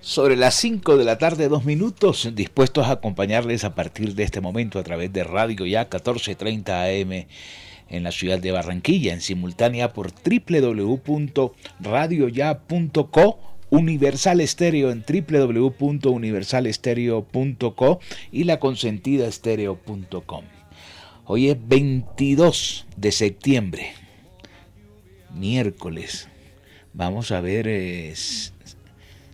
sobre las 5 de la tarde, dos minutos, dispuestos a acompañarles a partir de este momento a través de Radio Ya 1430 AM en la ciudad de Barranquilla, en simultánea por www.radioya.co Universal Estéreo en www.universalestereo.co y la consentida. Hoy es 22 de septiembre, miércoles. Vamos a ver eh,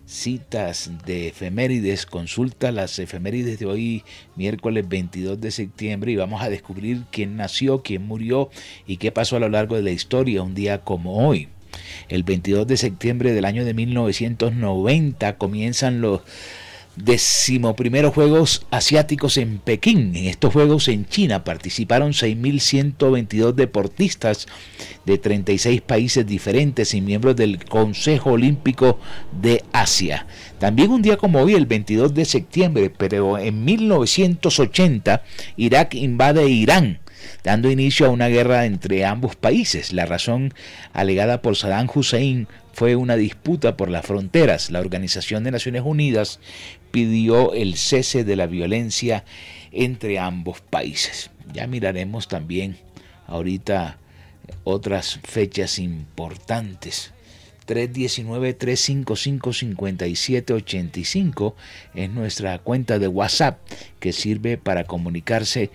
citas de efemérides. Consulta las efemérides de hoy, miércoles 22 de septiembre, y vamos a descubrir quién nació, quién murió y qué pasó a lo largo de la historia un día como hoy. El 22 de septiembre del año de 1990 comienzan los decimoprimeros Juegos Asiáticos en Pekín. En estos Juegos en China participaron 6.122 deportistas de 36 países diferentes y miembros del Consejo Olímpico de Asia. También un día como hoy, el 22 de septiembre, pero en 1980, Irak invade Irán dando inicio a una guerra entre ambos países. La razón alegada por Saddam Hussein fue una disputa por las fronteras. La Organización de Naciones Unidas pidió el cese de la violencia entre ambos países. Ya miraremos también ahorita otras fechas importantes. 319-355-5785 es nuestra cuenta de WhatsApp que sirve para comunicarse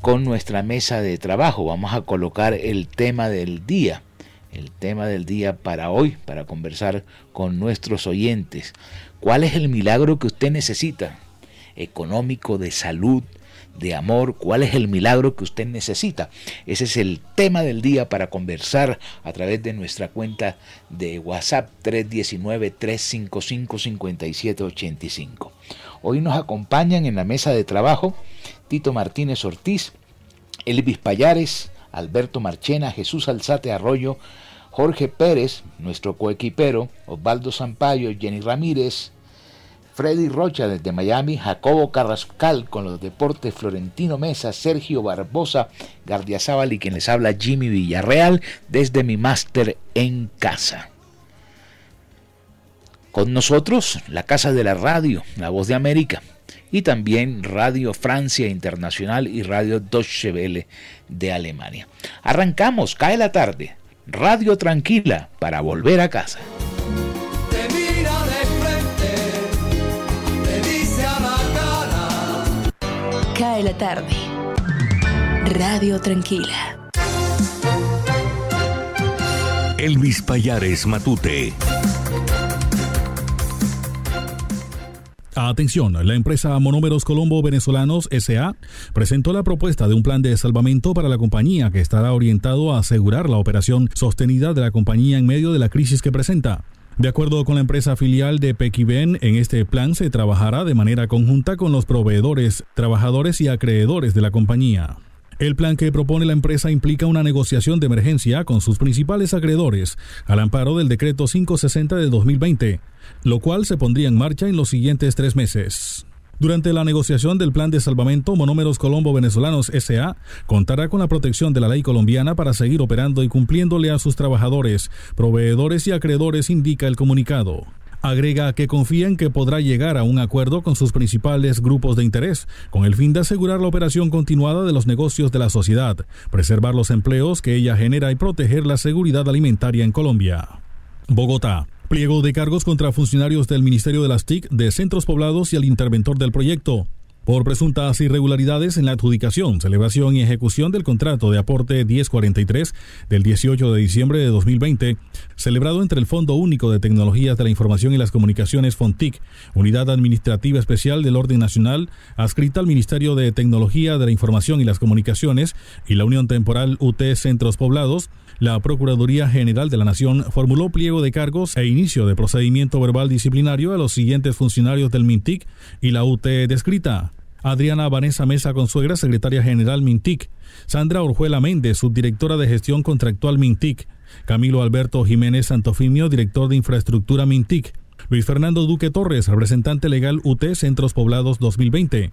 con nuestra mesa de trabajo. Vamos a colocar el tema del día, el tema del día para hoy, para conversar con nuestros oyentes. ¿Cuál es el milagro que usted necesita? Económico, de salud, de amor, cuál es el milagro que usted necesita. Ese es el tema del día para conversar a través de nuestra cuenta de WhatsApp 319-355-5785. Hoy nos acompañan en la mesa de trabajo Tito Martínez Ortiz, Elvis Payares, Alberto Marchena, Jesús Alzate Arroyo, Jorge Pérez, nuestro coequipero, Osvaldo Zampayo, Jenny Ramírez, Freddy Rocha desde Miami, Jacobo Carrascal con los deportes, Florentino Mesa, Sergio Barbosa, Gardiazabal y quien les habla Jimmy Villarreal desde mi máster en casa. Con nosotros, la Casa de la Radio, La Voz de América, y también Radio Francia Internacional y Radio Deutsche Welle de Alemania. Arrancamos, cae la tarde, Radio Tranquila para volver a casa. La tarde. Radio Tranquila. Elvis Payares Matute. Atención, la empresa Monómeros Colombo Venezolanos SA presentó la propuesta de un plan de salvamento para la compañía que estará orientado a asegurar la operación sostenida de la compañía en medio de la crisis que presenta. De acuerdo con la empresa filial de Pequiven, en este plan se trabajará de manera conjunta con los proveedores, trabajadores y acreedores de la compañía. El plan que propone la empresa implica una negociación de emergencia con sus principales acreedores al amparo del decreto 560 del 2020, lo cual se pondría en marcha en los siguientes tres meses. Durante la negociación del plan de salvamento, Monómeros Colombo Venezolanos SA contará con la protección de la ley colombiana para seguir operando y cumpliéndole a sus trabajadores, proveedores y acreedores, indica el comunicado. Agrega que confía en que podrá llegar a un acuerdo con sus principales grupos de interés, con el fin de asegurar la operación continuada de los negocios de la sociedad, preservar los empleos que ella genera y proteger la seguridad alimentaria en Colombia. Bogotá. Pliego de cargos contra funcionarios del Ministerio de las TIC, de Centros Poblados y el interventor del proyecto por presuntas irregularidades en la adjudicación, celebración y ejecución del contrato de aporte 1043 del 18 de diciembre de 2020, celebrado entre el Fondo Único de Tecnologías de la Información y las Comunicaciones FONTIC, Unidad Administrativa Especial del Orden Nacional, adscrita al Ministerio de Tecnología de la Información y las Comunicaciones y la Unión Temporal UT Centros Poblados, la Procuraduría General de la Nación formuló pliego de cargos e inicio de procedimiento verbal disciplinario a los siguientes funcionarios del MINTIC y la UT descrita. Adriana Vanessa Mesa Consuegra, secretaria general MINTIC. Sandra Orjuela Méndez, subdirectora de gestión contractual MINTIC. Camilo Alberto Jiménez Santofimio, director de infraestructura MINTIC. Luis Fernando Duque Torres, representante legal UT Centros Poblados 2020.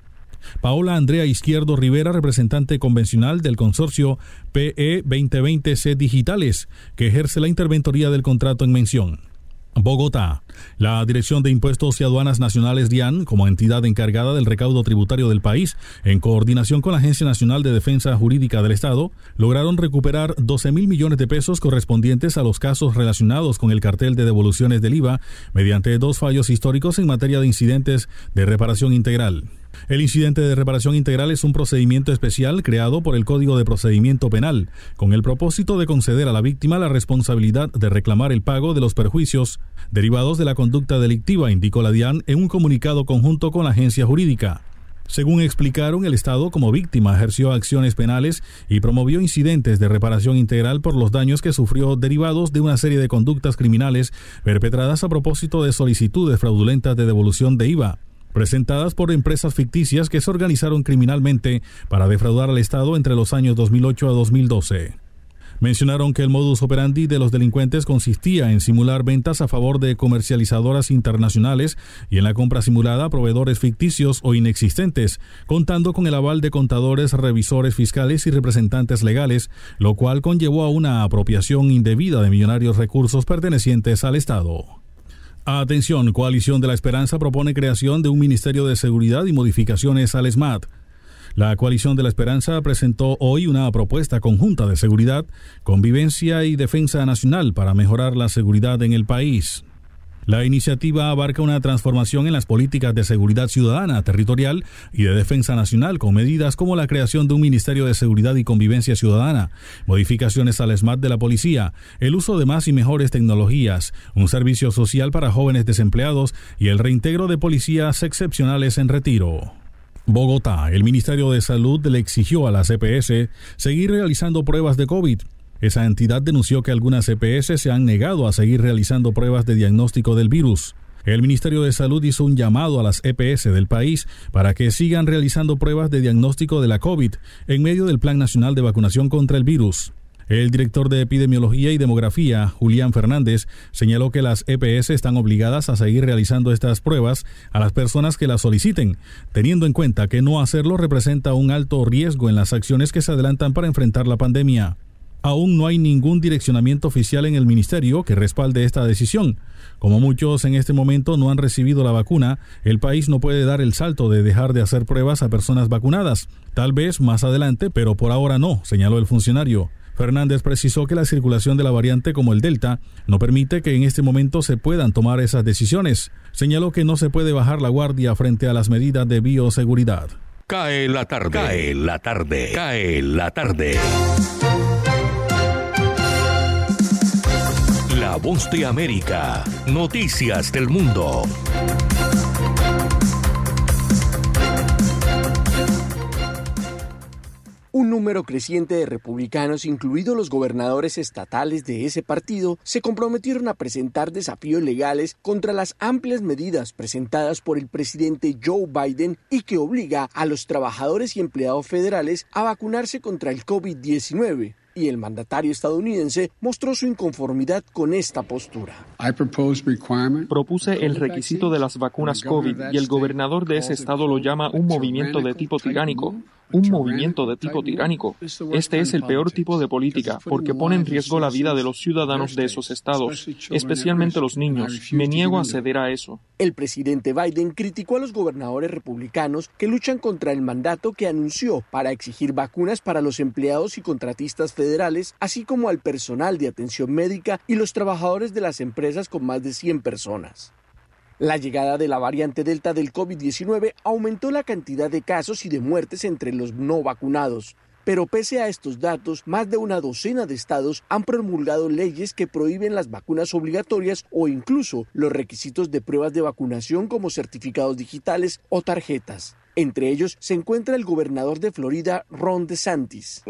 Paola Andrea Izquierdo Rivera, representante convencional del consorcio PE 2020C Digitales, que ejerce la interventoría del contrato en mención. Bogotá. La Dirección de Impuestos y Aduanas Nacionales DIAN, como entidad encargada del recaudo tributario del país, en coordinación con la Agencia Nacional de Defensa Jurídica del Estado, lograron recuperar 12 mil millones de pesos correspondientes a los casos relacionados con el cartel de devoluciones del IVA mediante dos fallos históricos en materia de incidentes de reparación integral. El incidente de reparación integral es un procedimiento especial creado por el Código de Procedimiento Penal, con el propósito de conceder a la víctima la responsabilidad de reclamar el pago de los perjuicios derivados de la conducta delictiva, indicó la DIAN en un comunicado conjunto con la agencia jurídica. Según explicaron, el Estado como víctima ejerció acciones penales y promovió incidentes de reparación integral por los daños que sufrió derivados de una serie de conductas criminales perpetradas a propósito de solicitudes fraudulentas de devolución de IVA presentadas por empresas ficticias que se organizaron criminalmente para defraudar al Estado entre los años 2008 a 2012. Mencionaron que el modus operandi de los delincuentes consistía en simular ventas a favor de comercializadoras internacionales y en la compra simulada a proveedores ficticios o inexistentes, contando con el aval de contadores, revisores fiscales y representantes legales, lo cual conllevó a una apropiación indebida de millonarios recursos pertenecientes al Estado. Atención, Coalición de la Esperanza propone creación de un Ministerio de Seguridad y modificaciones al SMAT. La Coalición de la Esperanza presentó hoy una propuesta conjunta de seguridad, convivencia y defensa nacional para mejorar la seguridad en el país. La iniciativa abarca una transformación en las políticas de seguridad ciudadana, territorial y de defensa nacional con medidas como la creación de un Ministerio de Seguridad y Convivencia Ciudadana, modificaciones al SMAT de la policía, el uso de más y mejores tecnologías, un servicio social para jóvenes desempleados y el reintegro de policías excepcionales en retiro. Bogotá, el Ministerio de Salud le exigió a la CPS seguir realizando pruebas de COVID esa entidad denunció que algunas EPS se han negado a seguir realizando pruebas de diagnóstico del virus. El Ministerio de Salud hizo un llamado a las EPS del país para que sigan realizando pruebas de diagnóstico de la COVID en medio del Plan Nacional de Vacunación contra el virus. El director de Epidemiología y Demografía, Julián Fernández, señaló que las EPS están obligadas a seguir realizando estas pruebas a las personas que las soliciten, teniendo en cuenta que no hacerlo representa un alto riesgo en las acciones que se adelantan para enfrentar la pandemia. Aún no hay ningún direccionamiento oficial en el ministerio que respalde esta decisión. Como muchos en este momento no han recibido la vacuna, el país no puede dar el salto de dejar de hacer pruebas a personas vacunadas. Tal vez más adelante, pero por ahora no, señaló el funcionario. Fernández precisó que la circulación de la variante como el Delta no permite que en este momento se puedan tomar esas decisiones. Señaló que no se puede bajar la guardia frente a las medidas de bioseguridad. Cae la tarde. Cae la tarde. Cae la tarde. La voz de América. Noticias del mundo. Un número creciente de republicanos, incluidos los gobernadores estatales de ese partido, se comprometieron a presentar desafíos legales contra las amplias medidas presentadas por el presidente Joe Biden y que obliga a los trabajadores y empleados federales a vacunarse contra el COVID-19 y el mandatario estadounidense mostró su inconformidad con esta postura. Propuse el requisito de las vacunas COVID y el gobernador de ese estado lo llama un movimiento de tipo tiránico un movimiento de tipo tiránico. Este es el peor tipo de política porque pone en riesgo la vida de los ciudadanos de esos estados, especialmente los niños. Me niego a ceder a eso. El presidente Biden criticó a los gobernadores republicanos que luchan contra el mandato que anunció para exigir vacunas para los empleados y contratistas federales, así como al personal de atención médica y los trabajadores de las empresas con más de 100 personas. La llegada de la variante Delta del COVID-19 aumentó la cantidad de casos y de muertes entre los no vacunados. Pero pese a estos datos, más de una docena de estados han promulgado leyes que prohíben las vacunas obligatorias o incluso los requisitos de pruebas de vacunación como certificados digitales o tarjetas. Entre ellos se encuentra el gobernador de Florida, Ron DeSantis.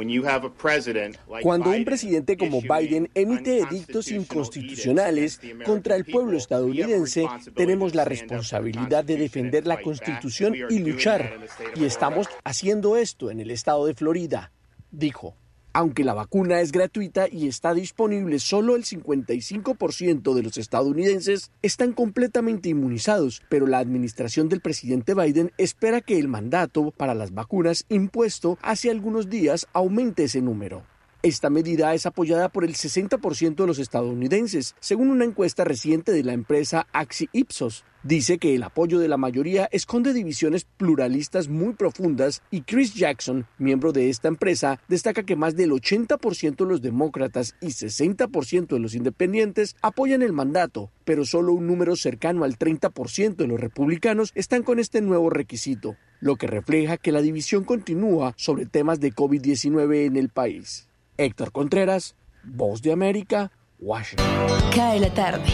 Cuando un presidente como Biden emite edictos inconstitucionales contra el pueblo estadounidense, tenemos la responsabilidad de defender la Constitución y luchar. Y estamos haciendo esto en el estado de Florida, dijo. Aunque la vacuna es gratuita y está disponible, solo el 55% de los estadounidenses están completamente inmunizados, pero la administración del presidente Biden espera que el mandato para las vacunas impuesto hace algunos días aumente ese número. Esta medida es apoyada por el 60% de los estadounidenses, según una encuesta reciente de la empresa Axi Ipsos. Dice que el apoyo de la mayoría esconde divisiones pluralistas muy profundas y Chris Jackson, miembro de esta empresa, destaca que más del 80% de los demócratas y 60% de los independientes apoyan el mandato, pero solo un número cercano al 30% de los republicanos están con este nuevo requisito, lo que refleja que la división continúa sobre temas de COVID-19 en el país. Héctor Contreras, Voz de América, Washington. Cae la tarde.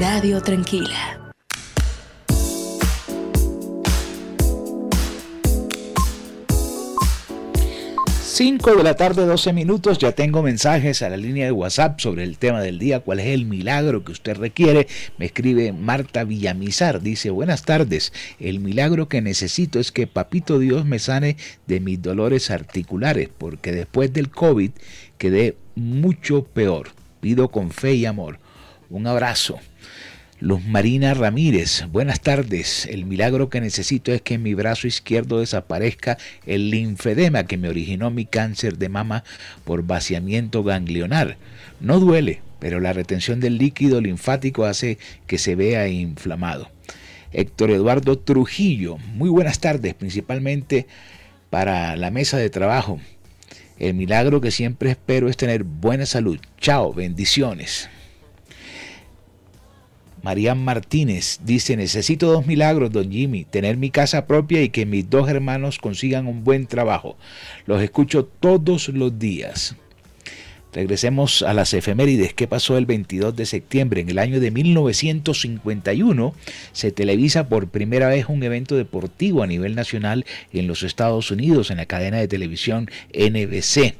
Radio Tranquila. 5 de la tarde, 12 minutos. Ya tengo mensajes a la línea de WhatsApp sobre el tema del día. ¿Cuál es el milagro que usted requiere? Me escribe Marta Villamizar. Dice: Buenas tardes. El milagro que necesito es que Papito Dios me sane de mis dolores articulares, porque después del COVID quedé mucho peor. Pido con fe y amor. Un abrazo. Luz Marina Ramírez, buenas tardes. El milagro que necesito es que en mi brazo izquierdo desaparezca el linfedema que me originó mi cáncer de mama por vaciamiento ganglionar. No duele, pero la retención del líquido linfático hace que se vea inflamado. Héctor Eduardo Trujillo, muy buenas tardes, principalmente para la mesa de trabajo. El milagro que siempre espero es tener buena salud. Chao, bendiciones. María Martínez dice, necesito dos milagros, don Jimmy, tener mi casa propia y que mis dos hermanos consigan un buen trabajo. Los escucho todos los días. Regresemos a las efemérides. ¿Qué pasó el 22 de septiembre? En el año de 1951 se televisa por primera vez un evento deportivo a nivel nacional en los Estados Unidos en la cadena de televisión NBC.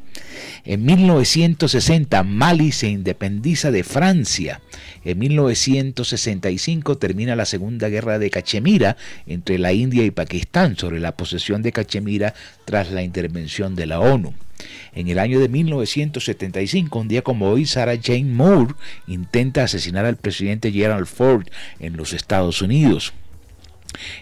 En 1960 Mali se independiza de Francia. En 1965 termina la Segunda Guerra de Cachemira entre la India y Pakistán sobre la posesión de Cachemira tras la intervención de la ONU. En el año de 1975, un día como hoy, Sarah Jane Moore intenta asesinar al presidente Gerald Ford en los Estados Unidos.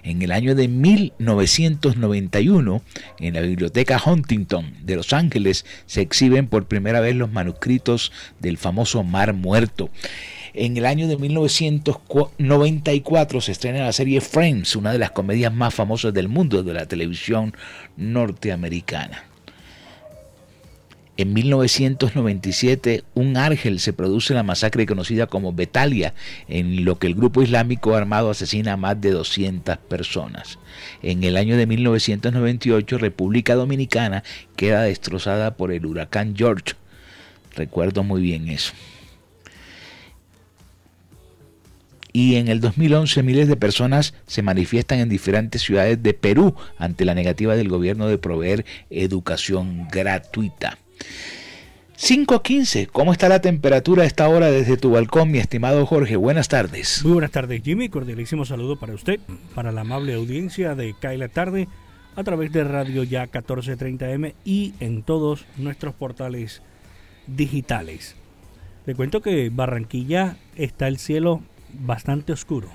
En el año de 1991, en la Biblioteca Huntington de Los Ángeles, se exhiben por primera vez los manuscritos del famoso Mar Muerto. En el año de 1994 se estrena la serie Friends, una de las comedias más famosas del mundo de la televisión norteamericana. En 1997, un Argel se produce la masacre conocida como Betalia, en lo que el grupo islámico armado asesina a más de 200 personas. En el año de 1998, República Dominicana queda destrozada por el huracán George. Recuerdo muy bien eso. y en el 2011 miles de personas se manifiestan en diferentes ciudades de Perú ante la negativa del gobierno de proveer educación gratuita. 5.15, ¿cómo está la temperatura a esta hora desde tu balcón, mi estimado Jorge? Buenas tardes. Muy buenas tardes, Jimmy. Cordialísimo saludo para usted, para la amable audiencia de Cae la Tarde, a través de Radio Ya 1430M y en todos nuestros portales digitales. Le cuento que Barranquilla está el cielo bastante oscuro.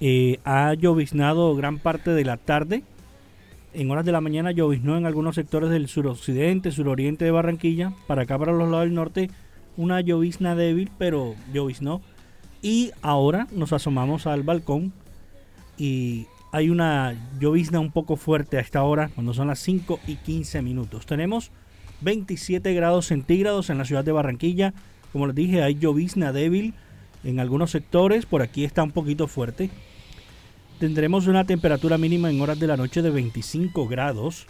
Eh, ha lloviznado gran parte de la tarde en horas de la mañana lloviznó en algunos sectores del suroccidente, suroriente de Barranquilla. Para acá, para los lados del norte, una llovizna débil, pero lloviznó. Y ahora nos asomamos al balcón y hay una llovizna un poco fuerte a esta hora, cuando son las 5 y 15 minutos. Tenemos 27 grados centígrados en la ciudad de Barranquilla. Como les dije, hay llovizna débil en algunos sectores. Por aquí está un poquito fuerte tendremos una temperatura mínima en horas de la noche de 25 grados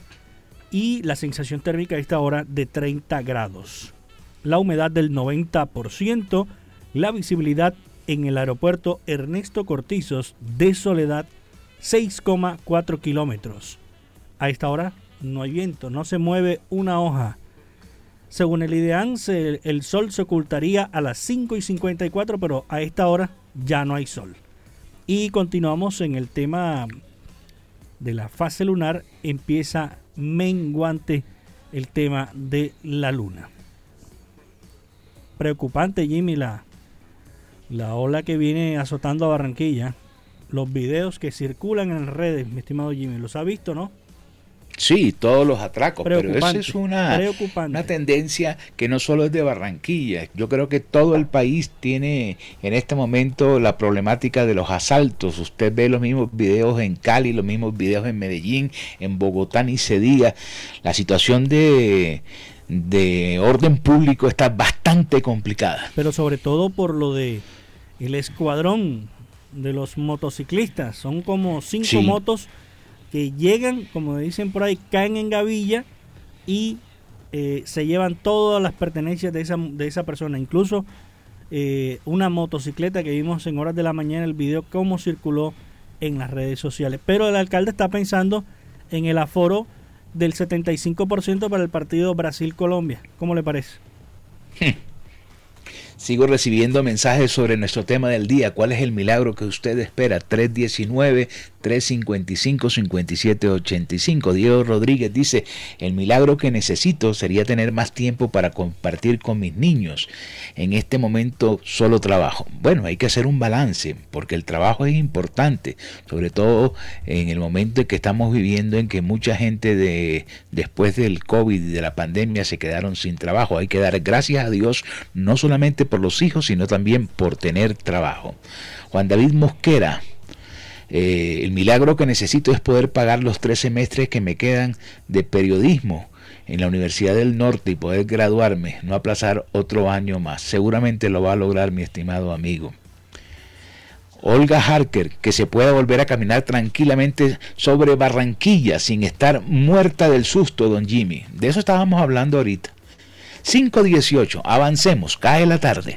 y la sensación térmica a esta hora de 30 grados. La humedad del 90%, la visibilidad en el aeropuerto Ernesto Cortizos de Soledad 6,4 kilómetros. A esta hora no hay viento, no se mueve una hoja. Según el IDEAN, el sol se ocultaría a las 5 y 54, pero a esta hora ya no hay sol. Y continuamos en el tema de la fase lunar. Empieza menguante el tema de la luna. Preocupante, Jimmy, la, la ola que viene azotando a Barranquilla. Los videos que circulan en redes, mi estimado Jimmy, ¿los ha visto, no? Sí, todos los atracos, pero esa es una, una tendencia que no solo es de Barranquilla. Yo creo que todo el país tiene en este momento la problemática de los asaltos. Usted ve los mismos videos en Cali, los mismos videos en Medellín, en Bogotá ni se diga. La situación de, de orden público está bastante complicada. Pero sobre todo por lo de el escuadrón de los motociclistas. Son como cinco motos que llegan, como dicen por ahí, caen en gavilla y eh, se llevan todas las pertenencias de esa, de esa persona, incluso eh, una motocicleta que vimos en horas de la mañana el video cómo circuló en las redes sociales. Pero el alcalde está pensando en el aforo del 75% para el partido Brasil-Colombia. ¿Cómo le parece? Sigo recibiendo mensajes sobre nuestro tema del día. ¿Cuál es el milagro que usted espera? 319-355-5785. Diego Rodríguez dice, el milagro que necesito sería tener más tiempo para compartir con mis niños. En este momento solo trabajo. Bueno, hay que hacer un balance porque el trabajo es importante, sobre todo en el momento en que estamos viviendo en que mucha gente de, después del COVID y de la pandemia se quedaron sin trabajo. Hay que dar gracias a Dios no solamente por los hijos, sino también por tener trabajo. Juan David Mosquera, eh, el milagro que necesito es poder pagar los tres semestres que me quedan de periodismo en la Universidad del Norte y poder graduarme, no aplazar otro año más. Seguramente lo va a lograr mi estimado amigo. Olga Harker, que se pueda volver a caminar tranquilamente sobre Barranquilla sin estar muerta del susto, don Jimmy. De eso estábamos hablando ahorita. 5.18, avancemos, cae la tarde.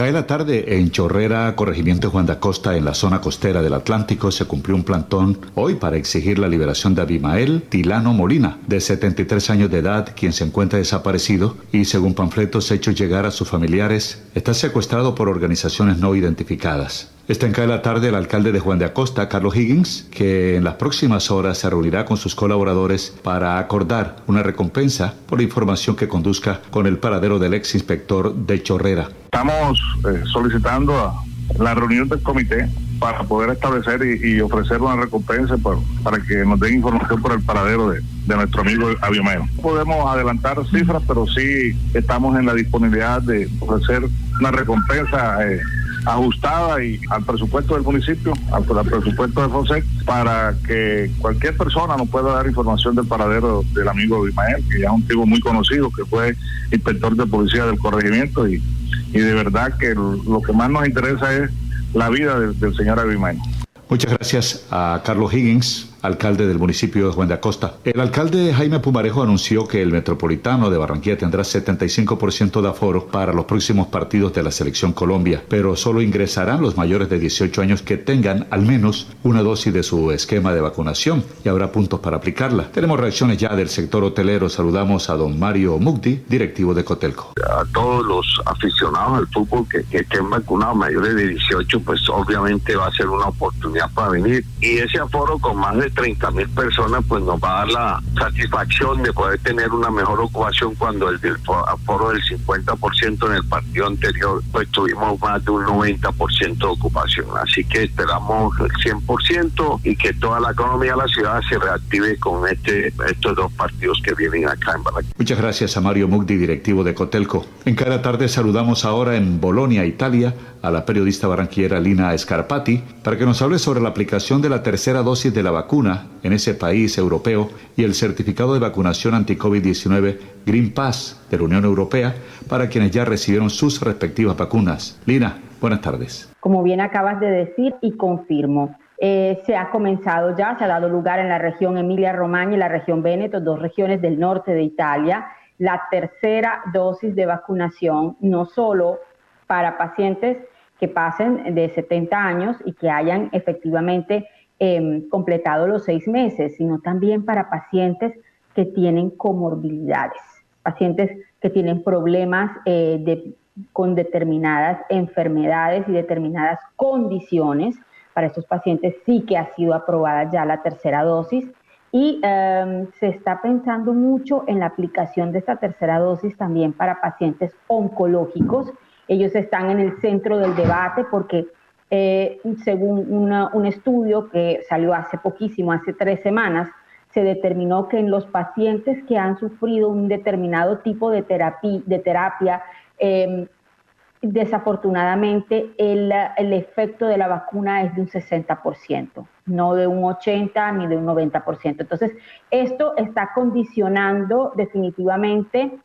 Cae la tarde en Chorrera, corregimiento Juan de Acosta, en la zona costera del Atlántico, se cumplió un plantón hoy para exigir la liberación de Abimael Tilano Molina, de 73 años de edad, quien se encuentra desaparecido y, según panfletos hechos llegar a sus familiares, está secuestrado por organizaciones no identificadas. Está en Cae la tarde el alcalde de Juan de Acosta, Carlos Higgins, que en las próximas horas se reunirá con sus colaboradores para acordar una recompensa por la información que conduzca con el paradero del ex inspector de Chorrera. Estamos eh, solicitando la reunión del comité para poder establecer y, ofrecer una recompensa para que nos den información por el paradero de, nuestro amigo Abiomero. No podemos adelantar cifras, pero sí estamos en la disponibilidad de ofrecer una recompensa. Eh, ajustada y al presupuesto del municipio, al, presupuesto de Fonseca, para que cualquier persona nos pueda dar información del paradero del amigo Ismael, que ya es un tipo muy conocido, que fue inspector de policía del corregimiento y, y de verdad que lo que más nos interesa es la vida del señor Abimael. Muchas gracias a Carlos Higgins, alcalde del municipio de Juan de Acosta. El alcalde Jaime Pumarejo anunció que el metropolitano de Barranquilla tendrá 75% de aforo para los próximos partidos de la selección Colombia, pero solo ingresarán los mayores de 18 años que tengan al menos una dosis de su esquema de vacunación y habrá puntos para aplicarla. Tenemos reacciones ya del sector hotelero. Saludamos a don Mario Mugdi, directivo de Cotelco. A todos los aficionados al fútbol que, que estén vacunados mayores de 18, pues obviamente va a ser una oportunidad para venir. Y ese aforo con más de 30 mil personas, pues nos va a dar la satisfacción de poder tener una mejor ocupación cuando el del aforo del 50% en el partido anterior, pues tuvimos más de un 90% de ocupación. Así que esperamos el 100% y que toda la economía de la ciudad se reactive con este estos dos partidos que vienen acá en Barranquilla. Muchas gracias a Mario Mugdi, directivo de Cotelco. En cada tarde saludamos ahora en Bolonia, Italia, a la periodista barranquillera Lina Scarpati para que nos hable sobre la aplicación de la tercera dosis de la vacuna en ese país europeo y el certificado de vacunación anti-COVID-19 Green Pass de la Unión Europea para quienes ya recibieron sus respectivas vacunas. Lina, buenas tardes. Como bien acabas de decir y confirmo, eh, se ha comenzado ya, se ha dado lugar en la región Emilia-Romagna y la región Veneto, dos regiones del norte de Italia, la tercera dosis de vacunación, no solo para pacientes que pasen de 70 años y que hayan efectivamente em, completado los seis meses, sino también para pacientes que tienen comorbilidades, pacientes que tienen problemas eh, con determinadas enfermedades y determinadas condiciones. Para estos pacientes sí que ha sido aprobada ya la tercera dosis y em, se está pensando mucho en la aplicación de esta tercera dosis también para pacientes oncológicos ellos están en el centro del debate porque eh, según un estudio que salió hace poquísimo, hace tres semanas, se determinó que en los pacientes que han sufrido un determinado tipo de terapia, em, desafortunadamente el, el, efecto de la vacuna es de un 60%, no de un 80 ni de un 90%. Entonces, esto está condicionando definitivamente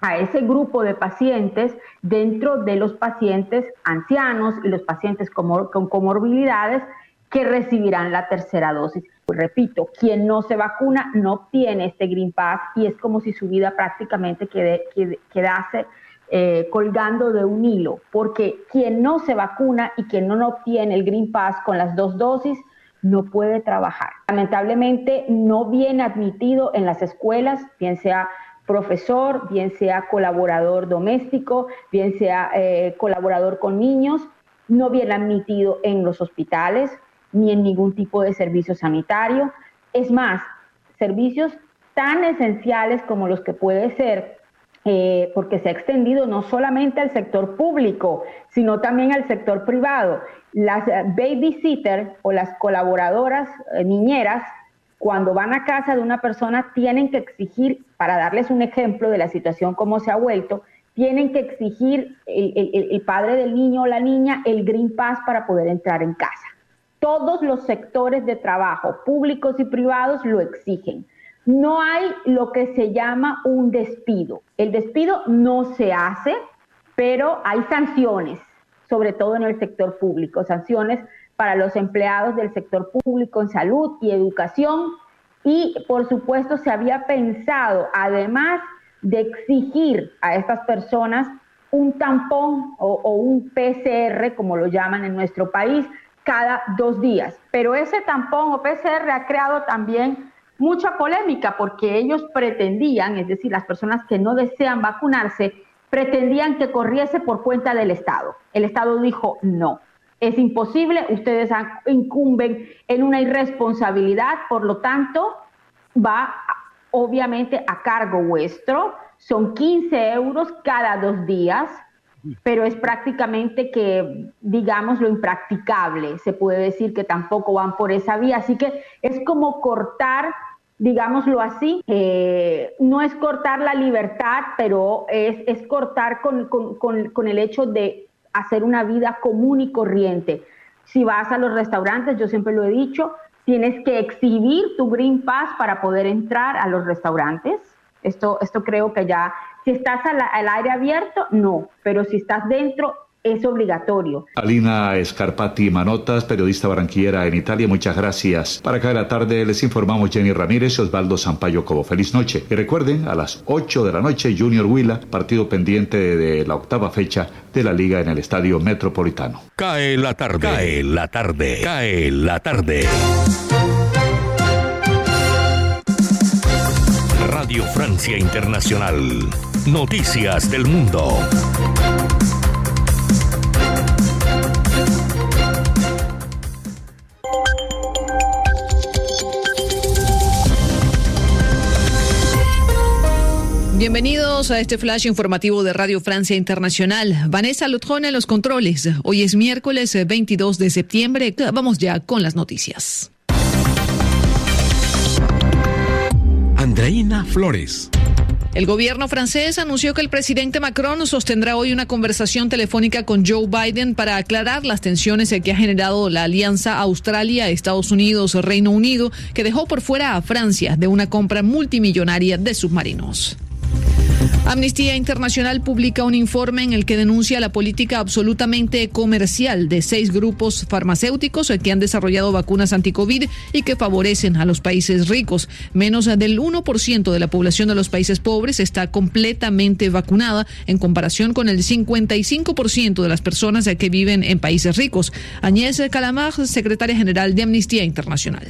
a ese grupo de pacientes dentro de los pacientes ancianos y los pacientes con, comorbilidades que recibirán la tercera dosis. Pues repito, quien no se vacuna no obtiene este Green Pass y es como si su vida prácticamente quedase eh, colgando de un hilo, porque quien no se vacuna y quien no obtiene el Green Pass con las dos dosis no puede trabajar. Lamentablemente no viene admitido en las escuelas, bien sea profesor, bien sea colaborador doméstico, bien sea eh, colaborador con niños, no viene admitido en los hospitales ni en ningún tipo de servicio sanitario. Es más, servicios tan esenciales como los que puede ser, eh, porque se ha extendido no solamente al sector público, sino también al sector privado. Las babysitter o las colaboradoras eh, niñeras cuando van a casa de una persona tienen que exigir, para darles un ejemplo de la situación como se ha vuelto, tienen que exigir el, padre del niño o la niña el Green Pass para poder entrar en casa. Todos los sectores de trabajo, públicos y privados, lo exigen. No hay lo que se llama un despido. El despido no se hace, pero hay sanciones, sobre todo en el sector público, sanciones para los empleados del sector público en salud y educación. Y por supuesto se había pensado, además de exigir a estas personas un tampón o, un PCR, como lo llaman en nuestro país, cada dos días. Pero ese tampón o PCR ha creado también mucha polémica porque ellos pretendían, es decir, las personas que no desean vacunarse, pretendían que corriese por cuenta del Estado. El Estado dijo no es imposible, ustedes incumben en una irresponsabilidad, por lo tanto, va obviamente a cargo vuestro, son 15 euros cada dos días, pero es prácticamente que, digamos, lo impracticable, se puede decir que tampoco van por esa vía, así que es como cortar digámoslo así, eh, no es cortar la libertad, pero es, cortar con, con el hecho de hacer una vida común y corriente. Si vas a los restaurantes, yo siempre lo he dicho, tienes que exhibir tu Green Pass para poder entrar a los restaurantes. Esto, esto creo que ya, si estás al, al aire abierto, no, pero si estás dentro, es obligatorio. Alina Escarpati Manotas, periodista barranquillera en Italia, muchas gracias. Para cada tarde les informamos Jenny Ramírez y Osvaldo Sampaio Cobo. Feliz noche. Y recuerden, a las 8 de la noche, Junior Huila, partido pendiente de la octava fecha de la liga en el Estadio Metropolitano. Cae la tarde, cae la tarde, cae la tarde. Radio Francia Internacional. Noticias del Mundo. Bienvenidos a este flash informativo de Radio Francia Internacional. Vanessa Lutjón en los controles. Hoy es miércoles 22 de septiembre. Vamos ya con las noticias. Andreina Flores. El gobierno francés anunció que el presidente Macron sostendrá hoy una conversación telefónica con Joe Biden para aclarar las tensiones que ha generado la alianza Australia, Estados Unidos, Reino Unido, que dejó por fuera a Francia de una compra multimillonaria de submarinos. Amnistía Internacional publica un informe en el que denuncia la política absolutamente comercial de seis grupos farmacéuticos que han desarrollado vacunas anti-COVID y que favorecen a los países ricos. Menos del 1% de la población de los países pobres está completamente vacunada en comparación con el 55% de las personas que viven en países ricos. Agnès Calamar, secretaria general de Amnistía Internacional.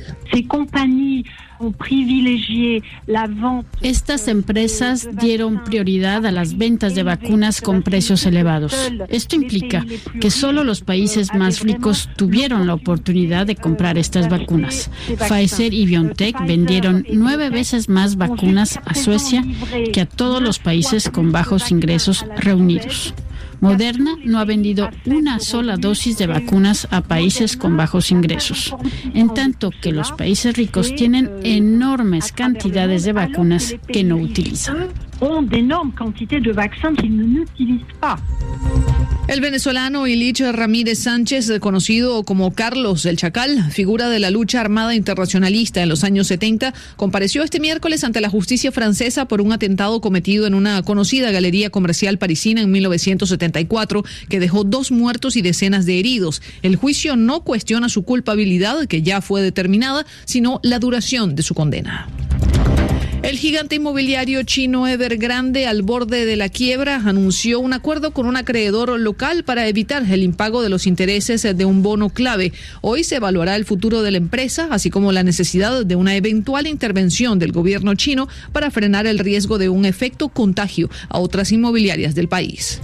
Estas empresas dieron prioridad a las ventas de vacunas con precios elevados. Esto implica que solo los países más ricos tuvieron la oportunidad de comprar estas vacunas. Pfizer y BioNTech vendieron nueve veces más vacunas a Suecia que a todos los países con bajos ingresos reunidos. Moderna no ha vendido una sola dosis de vacunas a países con bajos ingresos, en tanto que los países ricos tienen enormes cantidades de vacunas que no utilizan. El venezolano Ilich Ramírez Sánchez, conocido como Carlos el Chacal, figura de la lucha armada internacionalista en los años 70, compareció este miércoles ante la justicia francesa por un atentado cometido en una conocida galería comercial parisina en 1974 que dejó dos muertos y decenas de heridos. El juicio no cuestiona su culpabilidad, que ya fue determinada, sino la duración de su condena. El gigante inmobiliario chino Evergrande, al borde de la quiebra, anunció un acuerdo con un acreedor local para evitar el impago de los intereses de un bono clave. Hoy se evaluará el futuro de la empresa, así como la necesidad de una eventual intervención del gobierno chino para frenar el riesgo de un efecto contagio a otras inmobiliarias del país.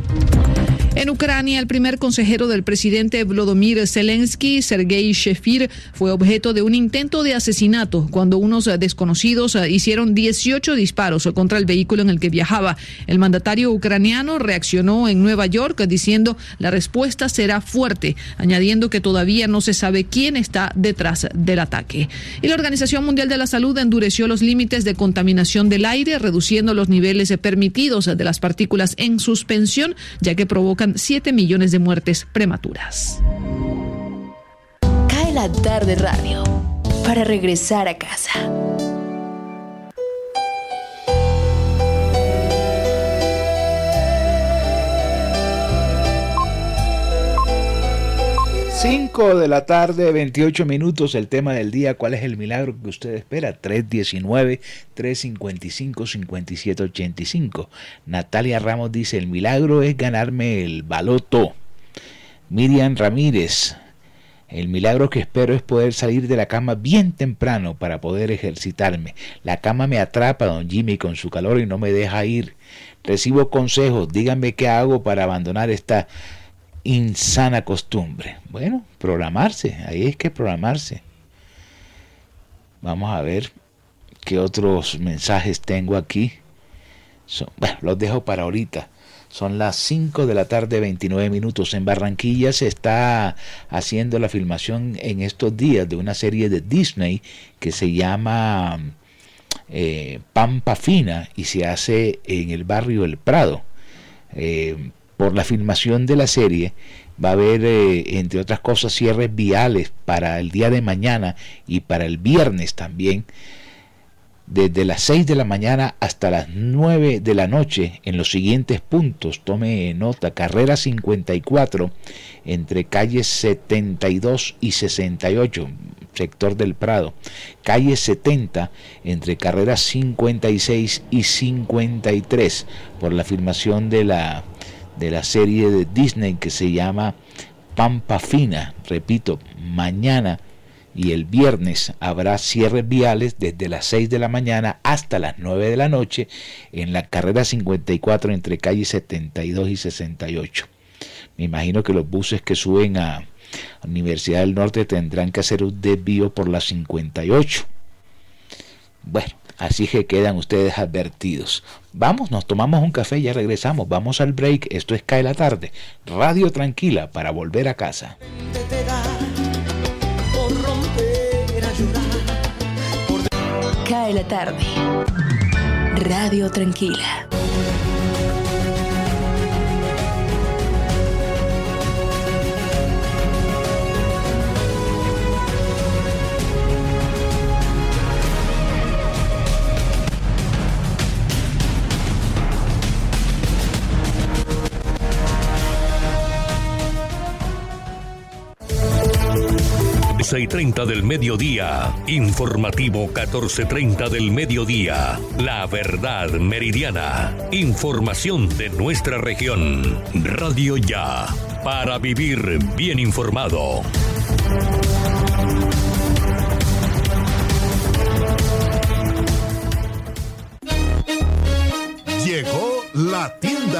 En Ucrania, el primer consejero del presidente Volodymyr Zelensky, Sergei Shefir, fue objeto de un intento de asesinato cuando unos desconocidos hicieron 18 disparos contra el vehículo en el que viajaba. El mandatario ucraniano reaccionó en Nueva York diciendo la respuesta será fuerte, añadiendo que todavía no se sabe quién está detrás del ataque. Y la Organización Mundial de la Salud endureció los límites de contaminación del aire, reduciendo los niveles permitidos de las partículas en suspensión, ya que provocan 7 millones de muertes prematuras. Cae la tarde radio para regresar a casa. Cinco de la tarde, 28 minutos, el tema del día, ¿cuál es el milagro que usted espera? 319-355-5785. Natalia Ramos dice, el milagro es ganarme el baloto. Miriam Ramírez, el milagro que espero es poder salir de la cama bien temprano para poder ejercitarme. La cama me atrapa, don Jimmy, con su calor y no me deja ir. Recibo consejos, díganme qué hago para abandonar esta insana costumbre. Bueno, programarse, ahí es que programarse. Vamos a ver qué otros mensajes tengo aquí. bueno, los dejo para ahorita. Son las 5 de la tarde, 29 minutos. En Barranquilla se está haciendo la filmación en estos días de una serie de Disney que se llama eh, Pampa Fina y se hace en el barrio El Prado. Eh, por la filmación de la serie va a haber, eh, entre otras cosas, cierres viales para el día de mañana y para el viernes también, desde las 6 de la mañana hasta las 9 de la noche en los siguientes puntos. Tome nota, carrera 54 entre calles 72 y 68, sector del Prado. Calle 70 entre carreras 56 y 53 por la filmación de la de la serie de Disney que se llama Pampa Fina. Repito, mañana y el viernes habrá cierres viales desde las 6 de la mañana hasta las 9 de la noche en la carrera 54 entre calles 72 y 68. Me imagino que los buses que suben a Universidad del Norte tendrán que hacer un desvío por la 58. Bueno, Así que quedan ustedes advertidos. Vamos, nos tomamos un café y ya regresamos. Vamos al break. Esto es Cae la tarde. Radio tranquila para volver a casa. Cae la tarde. Radio tranquila. 30 del mediodía. Informativo 1430 del mediodía. La verdad meridiana. Información de nuestra región. Radio Ya. Para vivir bien informado. Llegó la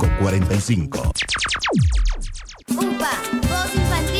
315-545-3545. UPA, voz infantil,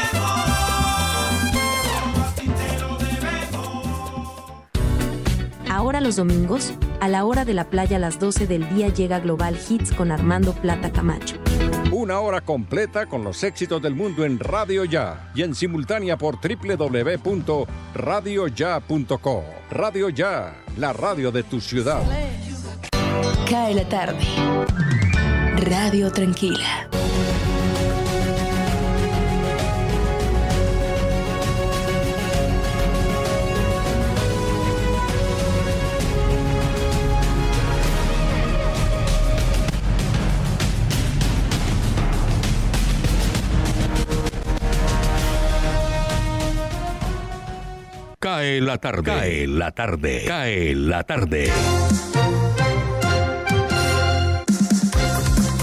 Ahora los domingos, a la hora de la playa a las 12 del día llega Global Hits con Armando Plata Camacho. Una hora completa con los éxitos del mundo en Radio Ya y en simultánea por www.radioya.co. Radio Ya, la radio de tu ciudad. Cae la tarde. Radio tranquila. Cae la tarde. Cae la tarde. Cae la tarde.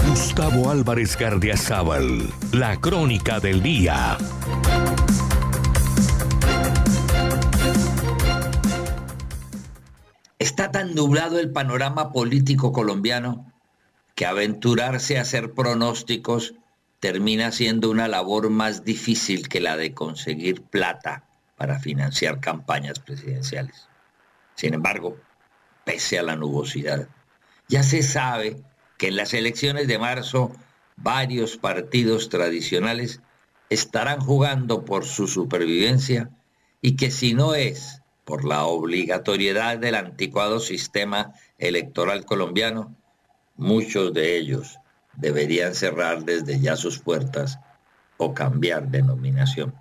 Gustavo Álvarez Gardiazabal. La crónica del día. Está tan nublado el panorama político colombiano que aventurarse a hacer pronósticos termina siendo una labor más difícil que la de conseguir plata para financiar campañas presidenciales. Sin embargo, pese a la nubosidad, ya se sabe que en las elecciones de marzo varios partidos tradicionales estarán jugando por su supervivencia y que si no es por la obligatoriedad del anticuado sistema electoral colombiano, muchos de ellos deberían cerrar desde ya sus puertas o cambiar denominación.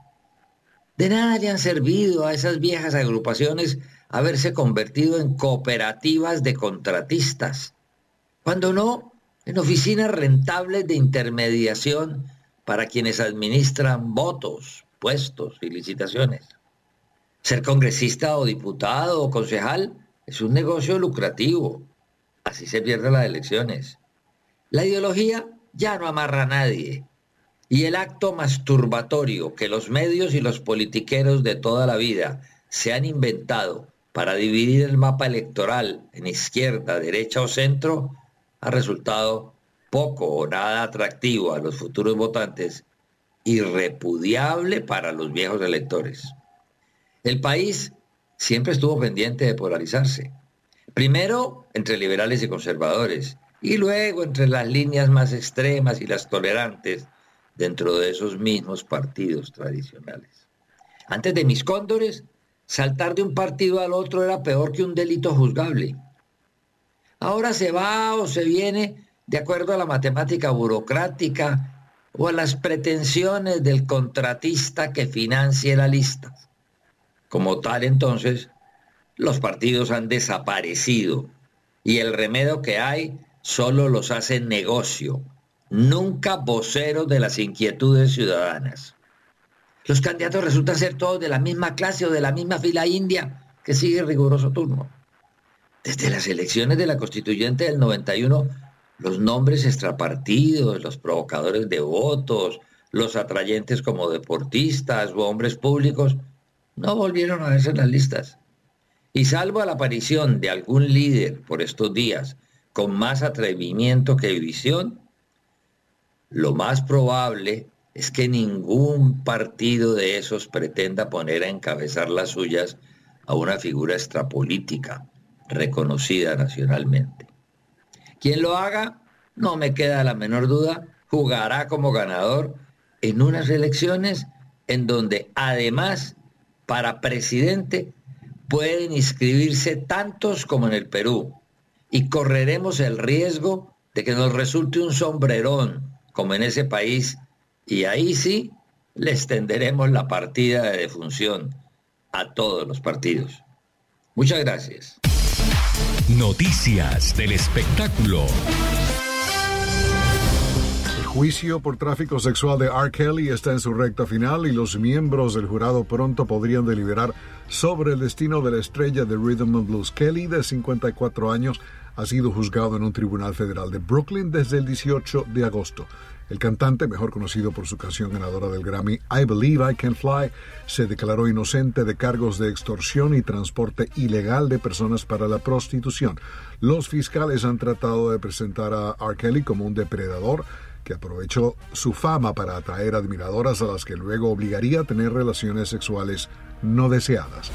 De nada le han servido a esas viejas agrupaciones haberse convertido en cooperativas de contratistas, cuando no, en oficinas rentables de intermediación para quienes administran votos, puestos y licitaciones. Ser congresista o diputado o concejal es un negocio lucrativo. Así se pierden las elecciones. La ideología ya no amarra a nadie. Y el acto masturbatorio que los medios y los politiqueros de toda la vida se han inventado para dividir el mapa electoral en izquierda, derecha o centro ha resultado poco o nada atractivo a los futuros votantes y repudiable para los viejos electores. El país siempre estuvo pendiente de polarizarse. Primero entre liberales y conservadores, y luego entre las líneas más extremas y las tolerantes dentro de esos mismos partidos tradicionales. Antes de mis cóndores, saltar de un partido al otro era peor que un delito juzgable. Ahora se va o se viene de acuerdo a la matemática burocrática o a las pretensiones del contratista que financie la lista. Como tal, entonces, los partidos han desaparecido y el remedio que hay solo los hace negocio, nunca voceros de las inquietudes ciudadanas. Los candidatos resultan ser todos de la misma clase o de la misma fila india que sigue riguroso turno. Desde las elecciones de la constituyente del 91, los nombres extrapartidos, los provocadores de votos, los atrayentes como deportistas o hombres públicos, no volvieron a verse en las listas. Y salvo a la aparición de algún líder por estos días con más atrevimiento que visión, lo más probable es que ningún partido de esos pretenda poner a encabezar las suyas a una figura extrapolítica reconocida nacionalmente. Quien lo haga, no me queda la menor duda, jugará como ganador en unas elecciones en donde además para presidente pueden inscribirse tantos como en el Perú y correremos el riesgo de que nos resulte un sombrerón como en ese país y ahí sí le extenderemos la partida de defunción a todos los partidos. Muchas gracias. Noticias del espectáculo juicio por tráfico sexual de R. Kelly está en su recta final y los miembros del jurado pronto podrían deliberar sobre el destino de la estrella de Rhythm and Blues. Kelly, de 54 años, ha sido juzgado en un tribunal federal de Brooklyn desde el 18 de agosto. El cantante, mejor conocido por su canción ganadora del Grammy I Believe I Can Fly, se declaró inocente de cargos de extorsión y transporte ilegal de personas para la prostitución. Los fiscales han tratado de presentar a R. Kelly como un depredador que aprovechó su fama para atraer admiradoras a las que luego obligaría a tener relaciones sexuales no deseadas.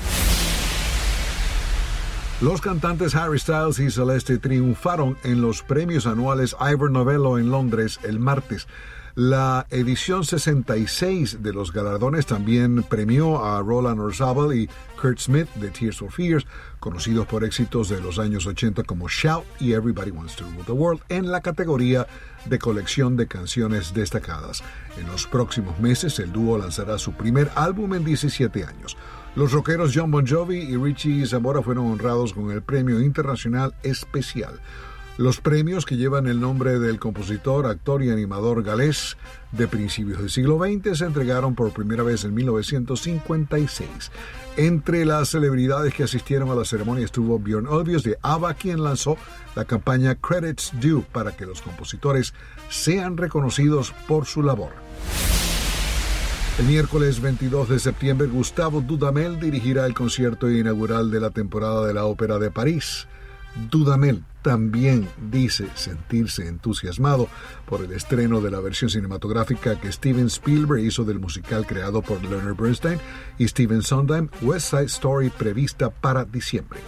Los cantantes Harry Styles y Celeste triunfaron en los premios anuales Ivor Novello en Londres el martes. La edición 66 de los galardones también premió a Roland Orzabal y Kurt Smith de Tears for Fears, conocidos por éxitos de los años 80 como Shout y Everybody Wants to Rule the World, en la categoría de colección de canciones destacadas. En los próximos meses, el dúo lanzará su primer álbum en 17 años. Los rockeros John Bon Jovi y Richie Zamora fueron honrados con el Premio Internacional Especial. Los premios que llevan el nombre del compositor, actor y animador galés de principios del siglo XX se entregaron por primera vez en 1956. Entre las celebridades que asistieron a la ceremonia estuvo Björn Ulvaeus de ABBA, quien lanzó la campaña Credits Due para que los compositores sean reconocidos por su labor. El miércoles 22 de septiembre, Gustavo Dudamel dirigirá el concierto inaugural de la temporada de la Ópera de París. Dudamel también dice sentirse entusiasmado por el estreno de la versión cinematográfica que Steven Spielberg hizo del musical creado por Leonard Bernstein y Steven Sondheim, West Side Story, prevista para diciembre.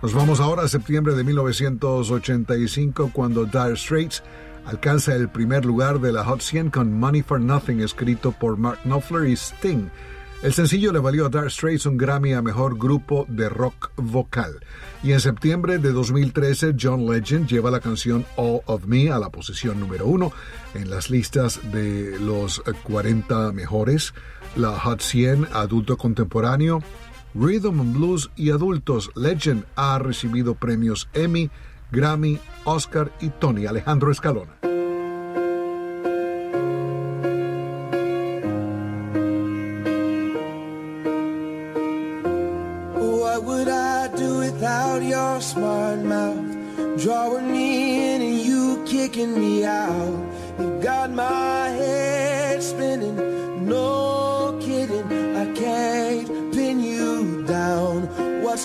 Nos vamos ahora a septiembre de 1985 cuando Dire Straits alcanza el primer lugar de la Hot 100 con Money for Nothing escrito por Mark Knopfler y Sting El sencillo le valió a Dark Straits un Grammy a Mejor Grupo de Rock Vocal. Y en septiembre de 2013, John Legend lleva la canción All of Me a la posición número uno en las listas de los 40 mejores, la Hot 100 Adulto Contemporáneo, Rhythm and Blues y Adultos. Legend ha recibido premios Emmy, Grammy, Oscar y Tony Alejandro Escalona. What would I do without your smart mouth? Drawing me in and you kicking me out. You got my head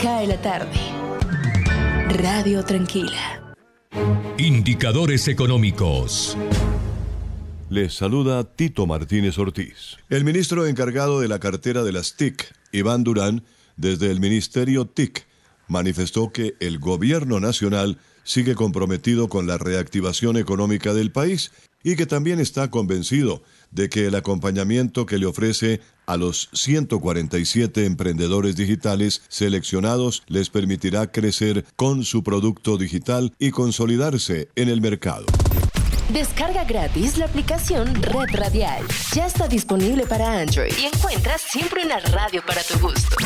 Cae la tarde. Radio Tranquila. Indicadores económicos. Les saluda Tito Martínez Ortiz. El ministro encargado de la cartera de las TIC, Iván Durán, desde el ministerio TIC, manifestó que el gobierno nacional sigue comprometido con la reactivación económica del país y que también está convencido de que el acompañamiento que le ofrece a los 147 emprendedores digitales seleccionados les permitirá crecer con su producto digital y consolidarse en el mercado. Descarga gratis la aplicación Red Radial. Ya está disponible para Android y encuentras siempre una radio para tu gusto.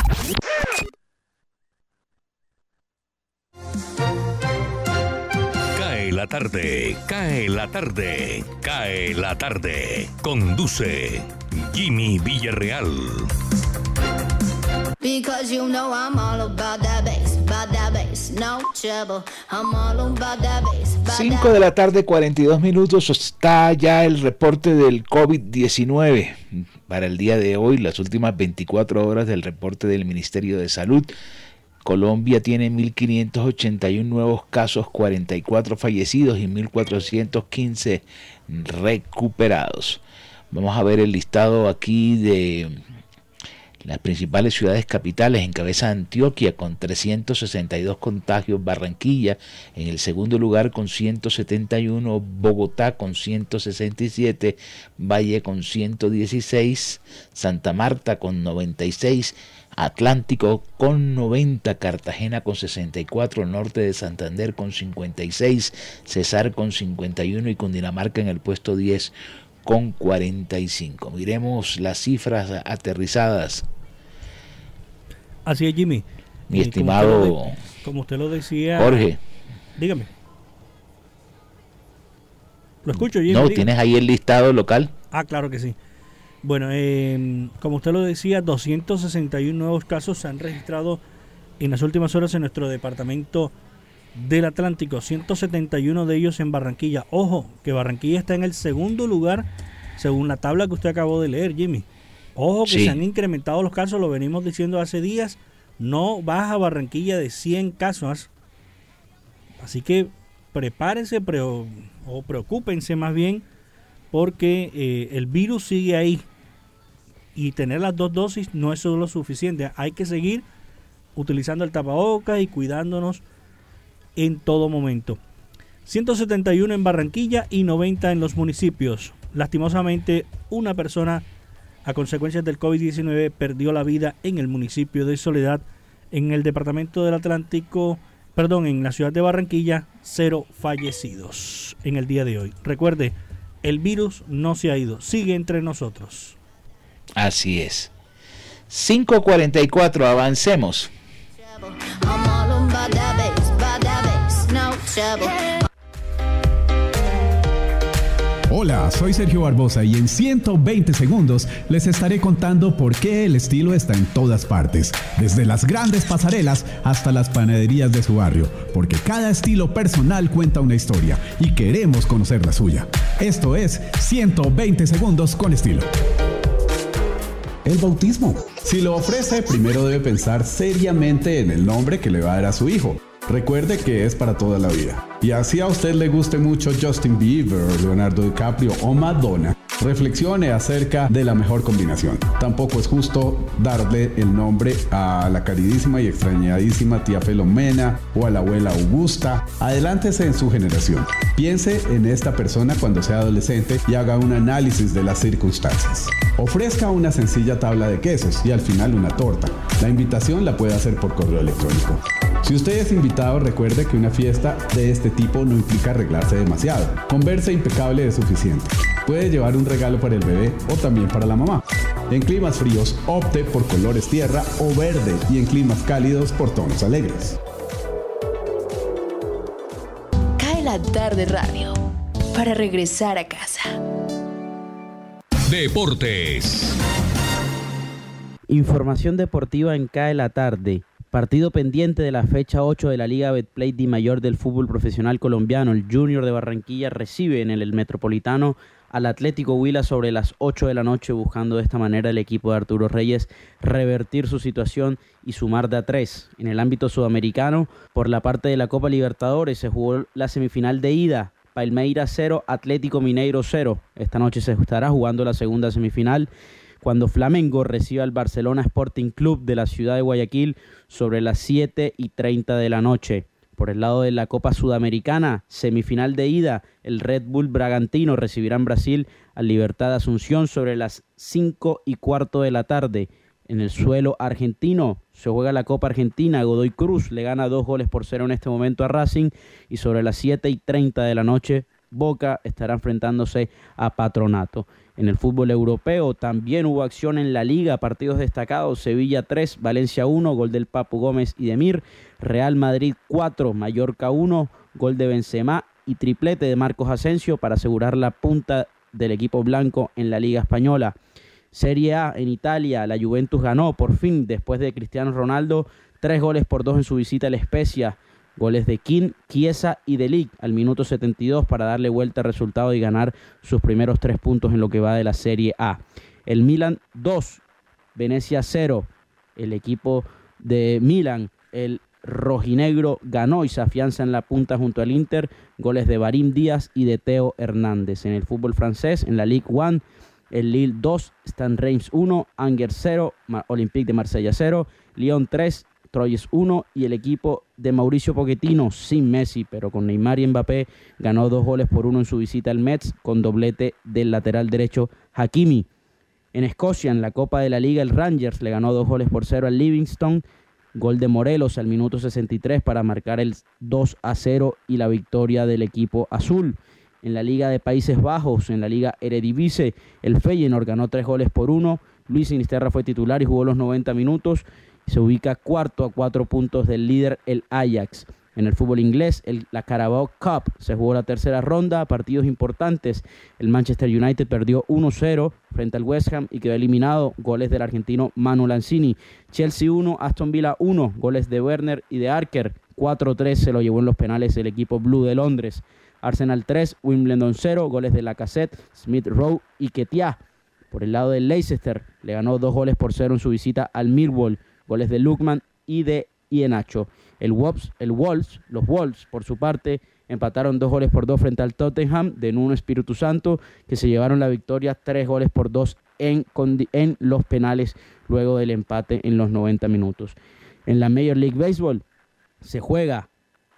Cae la tarde, cae la tarde, cae la tarde. Conduce Jimmy Villarreal. Because you know I'm all about that bass, about that bass, no trouble. I'm all about that bass, about 5 de la tarde, 42 minutos, está ya el reporte del COVID-19 para el día de hoy, las últimas 24 horas del reporte del Ministerio de Salud. Colombia tiene 1.581 nuevos casos, 44 fallecidos y 1.415 recuperados. Vamos a ver el listado aquí de las principales ciudades capitales encabeza Antioquia con 362 contagios, Barranquilla en el segundo lugar con 171, Bogotá con 167, Valle con 116, Santa Marta con 96, Atlántico con 90, Cartagena con 64, Norte de Santander con 56, Cesar con 51 y Cundinamarca en el puesto 10 con 45. Miremos las cifras aterrizadas. Así es, Jimmy. Mi Eh, como usted lo estimado de- como usted lo decía. Jorge. Dígame. Lo escucho, Jimmy. No, dígame. ¿tienes ahí el listado local? Ah, claro que sí. Bueno, eh, como usted lo decía, 261 nuevos casos se han registrado en las últimas horas en nuestro departamento del Atlántico, 171 de ellos en Barranquilla. Ojo, que Barranquilla está en el segundo lugar según la tabla que usted acabó de leer, Jimmy. Ojo que Sí. se han incrementado los casos, lo venimos diciendo hace días. No baja Barranquilla de 100 casos. Así que prepárense pre- o preocúpense más bien porque eh, el virus sigue ahí y tener las dos dosis no es solo suficiente. Hay que seguir utilizando el tapabocas y cuidándonos en todo momento. 171 en Barranquilla y 90 en los municipios. Lastimosamente, una persona a consecuencias del COVID-19 perdió la vida en el municipio de Soledad, en el departamento del Atlántico, perdón, en la ciudad de Barranquilla, cero fallecidos en el día de hoy. Recuerde, el virus no se ha ido, sigue entre nosotros. Así es. 5.44, avancemos. Hola, soy Sergio Barbosa y en 120 segundos les estaré contando por qué el estilo está en todas partes, desde las grandes pasarelas hasta las panaderías de su barrio, porque cada estilo personal cuenta una historia y queremos conocer la suya. Esto es 120 segundos con estilo. El bautismo. Si lo ofrece, primero debe pensar seriamente en el nombre que le va a dar a su hijo. Recuerde que es para toda la vida. Y así a usted le guste mucho Justin Bieber, Leonardo DiCaprio o Madonna, reflexione acerca de la mejor combinación. Tampoco es justo darle el nombre a la queridísima y extrañadísima tía Felomena o a la abuela Augusta. Adelántese en su generación. Piense en esta persona cuando sea adolescente y haga un análisis de las circunstancias. Ofrezca una sencilla tabla de quesos y al final una torta. La invitación la puede hacer por correo electrónico. Si usted es invitado, recuerde que una fiesta de este tipo no implica arreglarse demasiado. Converse impecable es suficiente. Puede llevar un regalo para el bebé o también para la mamá. En climas fríos, opte por colores tierra o verde y en climas cálidos por tonos alegres. Cae la tarde radio para regresar a casa. Deportes. Información deportiva en CAE la tarde. Partido pendiente de la fecha 8 de la Liga Betplay Di Mayor del fútbol profesional colombiano. El Junior de Barranquilla recibe en el, Metropolitano al Atlético Huila sobre las 8 de la noche, buscando de esta manera el equipo de Arturo Reyes revertir su situación y sumar de a 3. En el ámbito sudamericano, por la parte de la Copa Libertadores, se jugó la semifinal de ida. Palmeira 0, Atlético Mineiro 0. Esta noche se estará jugando la segunda semifinal cuando Flamengo recibe al Barcelona Sporting Club de la ciudad de Guayaquil sobre las 7 y 30 de la noche. Por el lado de la Copa Sudamericana, semifinal de ida, el Red Bull Bragantino recibirá en Brasil al Libertad de Asunción sobre las 5 y cuarto de la tarde. En el suelo argentino se juega la Copa Argentina. Godoy Cruz le gana dos goles por cero en este momento a Racing. Y sobre las 7 y 30 de la noche, Boca estará enfrentándose a Patronato. En el fútbol europeo también hubo acción en la liga, partidos destacados, Sevilla 3, Valencia 1, gol del Papu Gómez y Demir, Real Madrid 4, Mallorca 1, gol de Benzema y triplete de Marcos Asensio para asegurar la punta del equipo blanco en la liga española. Serie A en Italia, la Juventus ganó por fin después de Cristiano Ronaldo, tres goles por dos en su visita a la Especia. Goles de King, Chiesa y Delic al minuto 72 para darle vuelta al resultado y ganar sus primeros tres puntos en lo que va de la Serie A. El Milan 2, Venecia 0. El equipo de Milan, el rojinegro, ganó y se afianza en la punta junto al Inter. Goles de Barim Díaz y de Teo Hernández. En el fútbol francés, en la Ligue 1, el Lille 2, Stan Reims 1, Angers 0, Olympique de Marsella 0, Lyon 3, Troyes 1 y el equipo de Mauricio Pochettino sin Messi, pero con Neymar y Mbappé ganó dos goles por uno en su visita al Mets con doblete del lateral derecho Hakimi. En Escocia, en la Copa de la Liga, el Rangers le ganó dos goles por cero al Livingston. Gol de Morelos al minuto 63 para marcar el 2 a 0 y la victoria del equipo azul. En la Liga de Países Bajos, en la Liga Eredivisie, el Feyenoord ganó tres goles por uno. Luis Sinisterra fue titular y jugó los 90 minutos se ubica cuarto a cuatro puntos del líder, el Ajax. En el fútbol inglés, la Carabao Cup se jugó la tercera ronda, partidos importantes. El Manchester United perdió 1-0 frente al West Ham y quedó eliminado. Goles del argentino Manu Lanzini. Chelsea 1, Aston Villa 1. Goles de Werner y de Arker. 4-3 se lo llevó en los penales el equipo Blue de Londres. Arsenal 3, Wimbledon 0. Goles de Lacazette, Smith Rowe y Ketia. Por el lado del Leicester, le ganó dos goles por cero en su visita al Millwall goles de Lukman y de Ienacho. El Wolves, el Wolves, los Wolves, por su parte, empataron dos goles por dos frente al Tottenham de Nuno Espíritu Santo, que se llevaron la victoria tres goles por dos en, en los penales luego del empate en los 90 minutos. En la Major League Baseball se juega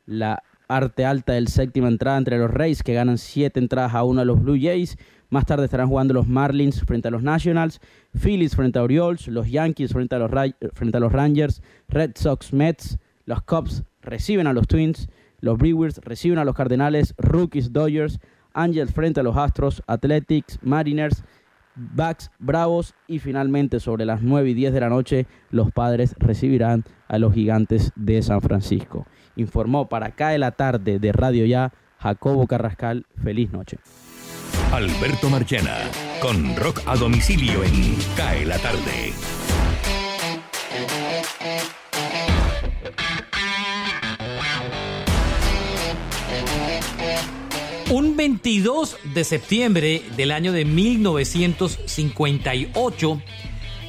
la parte alta del séptima entrada entre los Rays, que ganan siete entradas a uno a los Blue Jays. Más tarde estarán jugando los Marlins frente a los Nationals, Phillies frente a Orioles, los Yankees frente a los, frente a los Rangers, Red Sox, Mets, los Cubs reciben a los Twins, los Brewers reciben a los Cardenales, Rookies, Dodgers, Angels frente a los Astros, Athletics, Mariners, Bucks, Bravos y finalmente sobre las 9 y 10 de la noche los Padres recibirán a los Gigantes de San Francisco. Informó para acá de la tarde de Radio Ya Jacobo Carrascal. Feliz noche. Alberto Marchena, con rock a domicilio en Cae la tarde. Un 22 de septiembre del año de 1958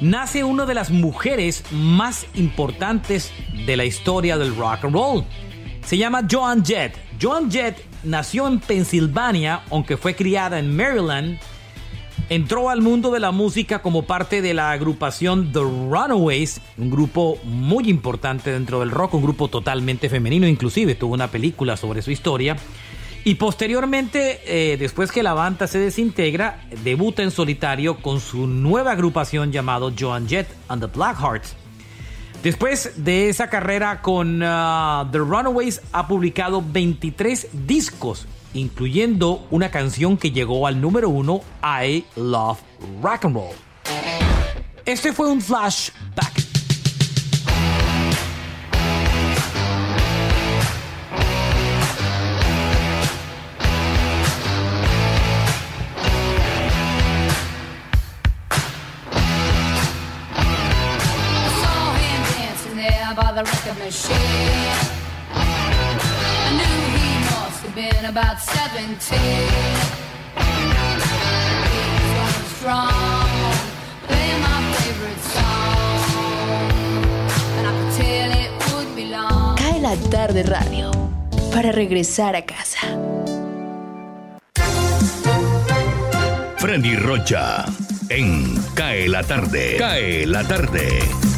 nace una de las mujeres más importantes de la historia del rock and roll. Se llama Joan Jett. Joan Jett nació en Pensilvania, aunque fue criada en Maryland. Entró al mundo de la música como parte de la agrupación The Runaways, un grupo muy importante dentro del rock, un grupo totalmente femenino, inclusive tuvo una película sobre su historia. Y posteriormente, eh, después que la banda se desintegra, debuta en solitario con su nueva agrupación llamado Joan Jett and the Blackhearts. Después de esa carrera con uh, The Runaways, ha publicado 23 discos, incluyendo una canción que llegó al número uno, I Love Rock and Roll. Este fue un flashback. The record machine. I knew he must have been about 17. He was going strong, playing my favorite song. And I could tell it would be long. Cae la tarde radio para regresar a casa. Freddy Rocha, en Cae la tarde. Cae la tarde.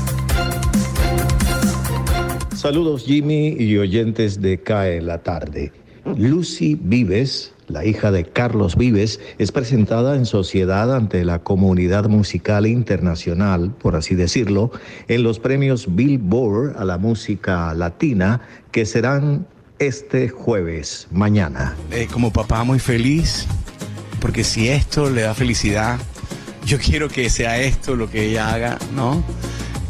Saludos Jimmy y oyentes de CAE la tarde. Lucy Vives, la hija de Carlos Vives, es presentada en sociedad ante la comunidad musical internacional, por así decirlo, en los premios Billboard a la música latina que serán este jueves, mañana. Como papá muy feliz, porque si esto le da felicidad, yo quiero que sea esto lo que ella haga, ¿no?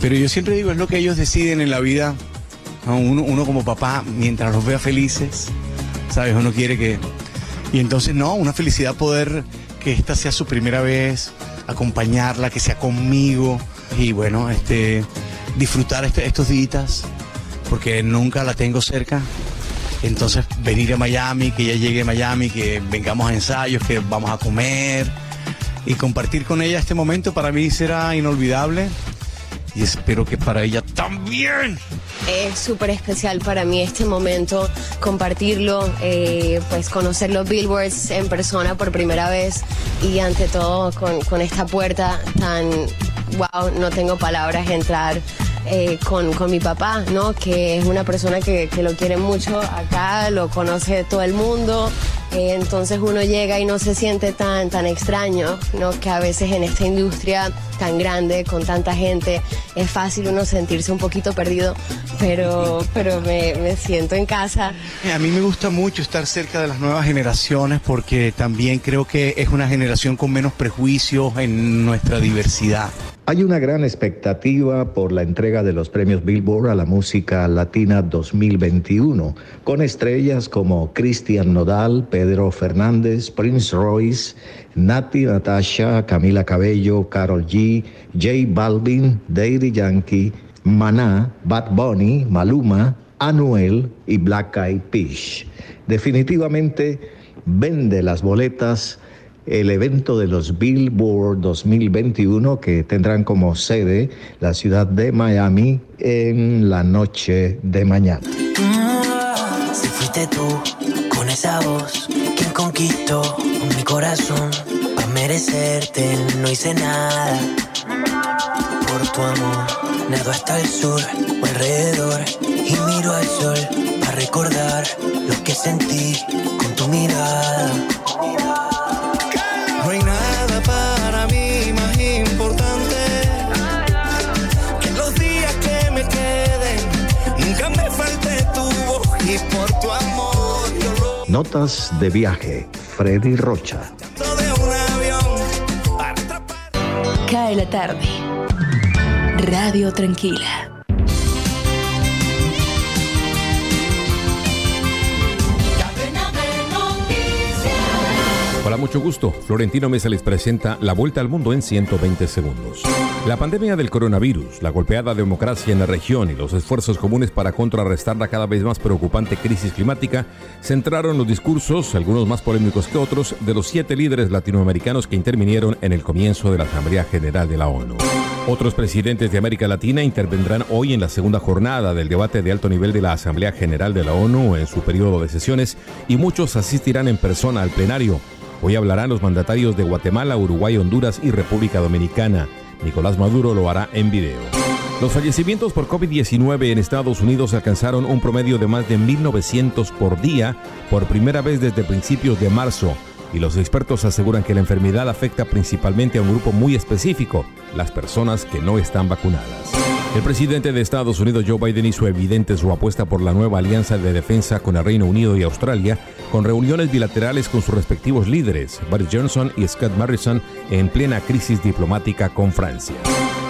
Pero yo siempre digo, es lo que ellos deciden en la vida. ¿No? Uno, uno como papá, mientras los vea felices, ¿sabes? Uno quiere que... Y entonces, no, una felicidad poder que esta sea su primera vez, acompañarla, que sea conmigo y bueno, este, disfrutar este- estos días, porque nunca la tengo cerca. Entonces, venir a Miami, que ella llegue a Miami, que vengamos a ensayos, que vamos a comer y compartir con ella este momento para mí será inolvidable y espero que para ella también. Es súper especial para mí este momento, compartirlo, eh, pues conocer los billboards en persona por primera vez y ante todo con, con esta puerta tan, wow, no tengo palabras, entrar eh, con, con mi papá, ¿no? Que es una persona que, que lo quiere mucho acá, lo conoce todo el mundo. eh, entonces uno llega y no se siente tan, tan extraño, ¿no? Que a veces en esta industria tan grande, con tanta gente, es fácil uno sentirse un poquito perdido, pero, pero me, me siento en casa. Eh, A mí me gusta mucho estar cerca de las nuevas generaciones porque también creo que es una generación con menos prejuicios en nuestra diversidad. Hay una gran expectativa por la entrega de los premios Billboard a la música latina 2021, con estrellas como Cristian Nodal, Pedro Fernández, Prince Royce, Nati Natasha, Camila Cabello, Carol G, J Balvin, Daddy Yankee, Maná, Bad Bunny, Maluma, Anuel y Black Eyed Peas. Definitivamente vende las boletas el evento de los Billboard 2021 que tendrán como sede la ciudad de Miami en la noche de mañana. Mm, Si fuiste tú, con esa voz, quien conquistó mi corazón. Para merecerte no hice nada. Por tu amor, nado hasta el sur o alrededor. Y miro al sol para recordar lo que sentí con tu mirada. Notas de viaje, Freddy Rocha. Cae la tarde. Radio Tranquila. Mucho gusto. Florentino Mesa les presenta La Vuelta al Mundo en 120 segundos. La pandemia del coronavirus, la golpeada democracia en la región y los esfuerzos comunes para contrarrestar la cada vez más preocupante crisis climática centraron los discursos, algunos más polémicos que otros, de los siete líderes latinoamericanos que intervinieron en el comienzo de la Asamblea General de la ONU. Otros presidentes de América Latina intervendrán hoy en la segunda jornada del debate de alto nivel de la Asamblea General de la ONU en su periodo de sesiones y muchos asistirán en persona al plenario. Hoy hablarán los mandatarios de Guatemala, Uruguay, Honduras y República Dominicana. Nicolás Maduro lo hará en video. Los fallecimientos por COVID-19 en Estados Unidos alcanzaron un promedio de más de 1.900 por día por primera vez desde principios de marzo y los expertos aseguran que la enfermedad afecta principalmente a un grupo muy específico, las personas que no están vacunadas. El presidente de Estados Unidos, Joe Biden, hizo evidente su apuesta por la nueva alianza de defensa con el Reino Unido y Australia, con reuniones bilaterales con sus respectivos líderes, Boris Johnson y Scott Morrison, en plena crisis diplomática con Francia.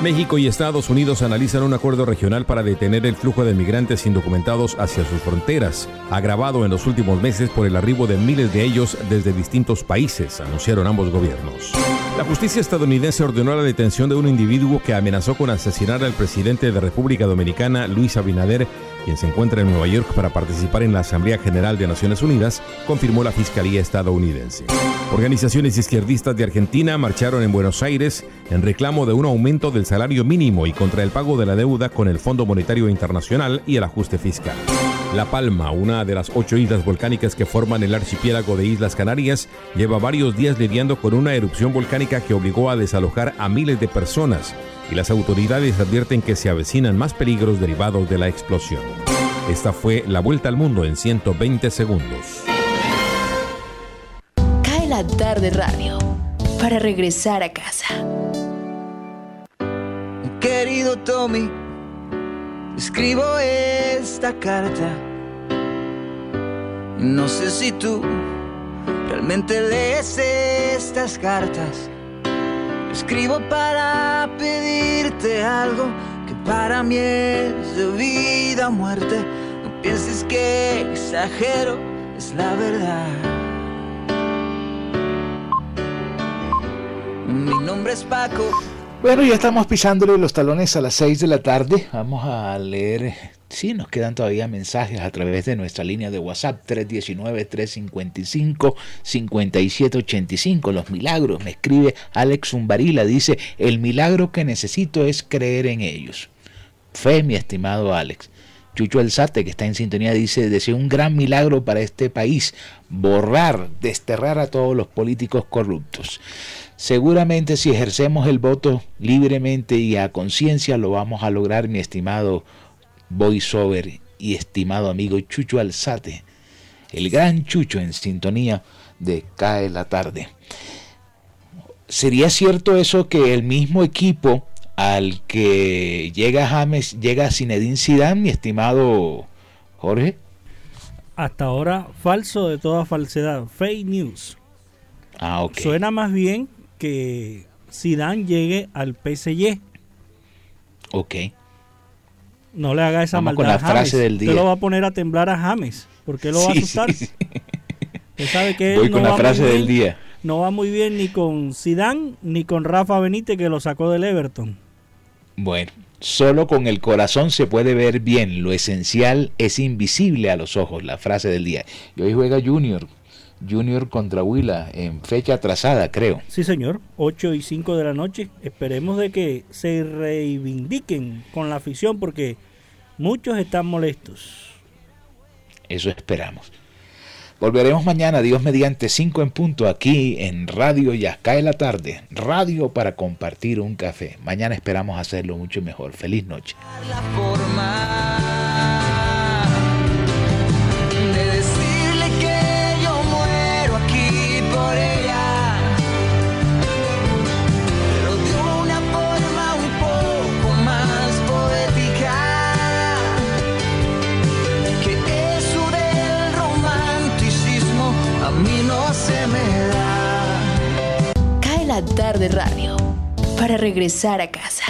México y Estados Unidos analizan un acuerdo regional para detener el flujo de migrantes indocumentados hacia sus fronteras, agravado en los últimos meses por el arribo de miles de ellos desde distintos países, anunciaron ambos gobiernos. La justicia estadounidense ordenó la detención de un individuo que amenazó con asesinar al presidente de República Dominicana, Luis Abinader, quien se encuentra en Nueva York para participar en la Asamblea General de Naciones Unidas, confirmó la Fiscalía estadounidense. Organizaciones izquierdistas de Argentina marcharon en Buenos Aires en reclamo de un aumento del salario mínimo y contra el pago de la deuda con el Fondo Monetario Internacional y el ajuste fiscal. La Palma, una de las ocho islas volcánicas que forman el archipiélago de Islas Canarias, lleva varios días lidiando con una erupción volcánica que obligó a desalojar a miles de personas y las autoridades advierten que se avecinan más peligros derivados de la explosión. Esta fue la vuelta al mundo en 120 segundos. Cae la tarde radio para regresar a casa. Querido Tommy, escribo esta carta. No sé si tú realmente lees estas cartas. Escribo para pedirte algo que para mí es de vida o muerte. No pienses que exagero, es la verdad. Mi nombre es Paco. Bueno, ya estamos pisándole los talones a las 6 de la tarde. Vamos a leer, sí, nos quedan todavía mensajes a través de nuestra línea de WhatsApp 319-355-5785. Los milagros, me escribe Alex Umbarila, dice, el milagro que necesito es creer en ellos. Fe, mi estimado Alex. Chucho Alzate, que está en sintonía, dice, deseo un gran milagro para este país, borrar, desterrar a todos los políticos corruptos. Seguramente si ejercemos el voto libremente y a conciencia lo vamos a lograr, mi estimado voiceover y estimado amigo Chucho Alzate, el gran Chucho en sintonía de Cae la tarde. ¿Sería cierto eso que el mismo equipo al que llega James llega Zinedine Zidane, mi estimado Jorge? Hasta ahora falso de toda falsedad, fake news. Ah, ok. Suena más bien que Zidane llegue al PSG. Ok. No le haga esa Vamos maldad con la a James. frase del Usted lo va a poner a temblar a James. ¿Por qué lo va a asustar? sí, sí. Usted sabe que Voy no con va la muy frase del bien- día. No va muy bien ni con Zidane ni con Rafa Benítez que lo sacó del Everton. Bueno, solo con el corazón se puede ver bien. Lo esencial es invisible a los ojos, la frase del día. Y hoy juega Junior. Junior contra Huila en fecha atrasada, creo. Sí, señor. 8 y 5 de la noche. Esperemos de que se reivindiquen con la afición porque muchos están molestos. Eso esperamos. Volveremos mañana, Dios mediante 5 en punto, aquí en Radio Ya Cae la Tarde. Radio para compartir un café. Mañana esperamos hacerlo mucho mejor. Feliz noche. de tarde radio para regresar a casa.